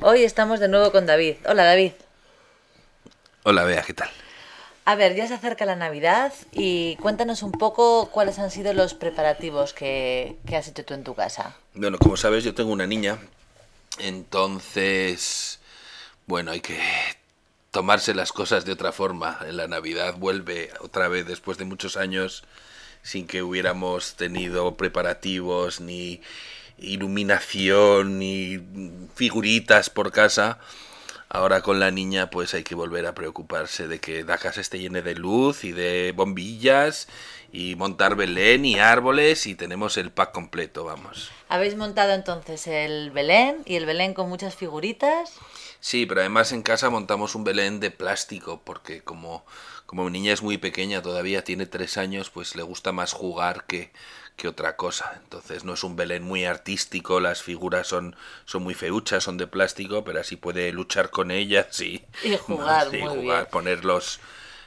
Hoy estamos de nuevo con David. Hola David. Hola Bea, ¿qué tal? A ver, ya se acerca la Navidad y cuéntanos un poco cuáles han sido los preparativos que, que has hecho tú en tu casa. Bueno, como sabes, yo tengo una niña, entonces, bueno, hay que tomarse las cosas de otra forma. En la Navidad vuelve otra vez después de muchos años sin que hubiéramos tenido preparativos ni iluminación ni figuritas por casa. Ahora con la niña pues hay que volver a preocuparse de que la casa esté llena de luz y de bombillas y montar Belén y árboles y tenemos el pack completo, vamos. ¿Habéis montado entonces el Belén y el Belén con muchas figuritas? Sí, pero además en casa montamos un Belén de plástico porque como, como mi niña es muy pequeña, todavía tiene tres años, pues le gusta más jugar que, que otra cosa. Entonces no es un Belén muy artístico, las figuras son, son muy feuchas, son de plástico, pero así puede luchar con ellas y, Y jugar, y muy jugar, bien. poner los,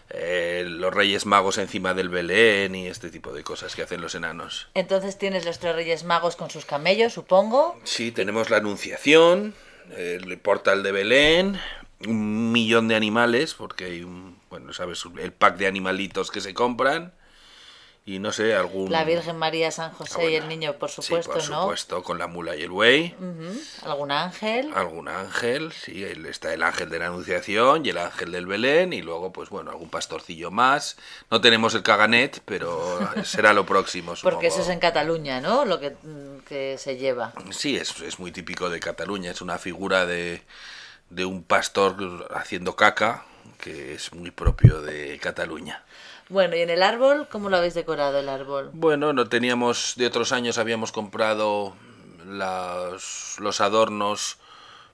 eh, los Reyes Magos encima del Belén y este tipo de cosas que hacen los enanos. Entonces tienes los tres Reyes Magos con sus camellos, supongo. Sí, tenemos la Anunciación, el portal de Belén, un millón de animales, porque hay un, bueno, sabes, el pack de animalitos que se compran, y no sé, algún... La Virgen María, San José y el niño, por supuesto, sí, por ¿no? supuesto, con la mula y el buey. Ujú. ¿Algún ángel? Algún ángel, sí, está el ángel de la Anunciación y el ángel del Belén, y luego, pues bueno, algún pastorcillo más. No tenemos el caganet, pero será lo próximo, Porque eso supongo. es en Cataluña, ¿no? Lo que, mm, que se lleva. Sí, es, es muy típico de Cataluña, es una figura de, de un pastor haciendo caca, que es muy propio de Cataluña. Bueno, ¿y en el árbol? ¿Cómo lo habéis decorado el árbol? Bueno, no teníamos, de otros años habíamos comprado las- los adornos,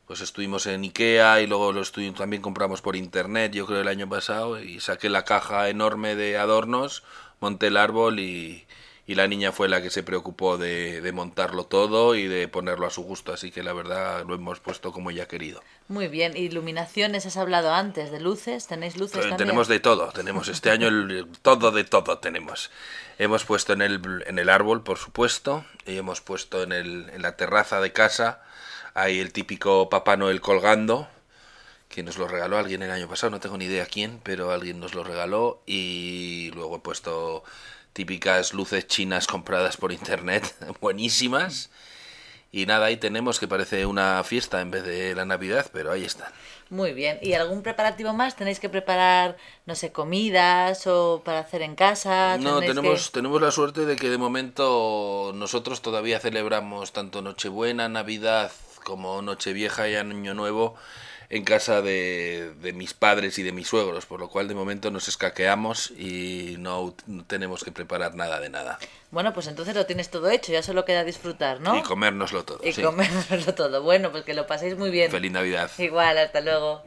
pues estuvimos en Ikea y luego los también compramos por internet, yo creo el año pasado, y saqué la caja enorme de adornos, monté el árbol y, y la niña fue la que se preocupó de, de montarlo todo y de ponerlo a su gusto, así que la verdad lo hemos puesto como ella ha querido. Muy bien. ¿Iluminaciones has hablado antes? ¿De luces? ¿Tenéis luces Eh, también? Tenemos de todo, tenemos este año el- todo de todo tenemos. Hemos puesto en el, en el árbol, por supuesto, y hemos puesto en, el, en la terraza de casa, hay el típico Papá Noel colgando, que nos lo regaló alguien el año pasado, no tengo ni idea quién, pero alguien nos lo regaló, y luego he puesto típicas luces chinas compradas por internet, buenísimas. Y nada, ahí tenemos que parece una fiesta en vez de la Navidad, pero ahí están. Muy bien. ¿Y algún preparativo más? ¿Tenéis que preparar, no sé, comidas o para hacer en casa? No, ¿Tenéis tenemos, que- tenemos la suerte de que de momento nosotros todavía celebramos tanto Nochebuena, Navidad como Nochevieja y Año Nuevo en casa de, de mis padres y de mis suegros, por lo cual de momento nos escaqueamos y no, no tenemos que preparar nada de nada. Bueno, pues entonces lo tienes todo hecho, ya solo queda disfrutar, ¿no? Y comérnoslo todo. Y sí. comérnoslo todo. Bueno, pues que lo paséis muy bien. Feliz Navidad. Igual, hasta luego.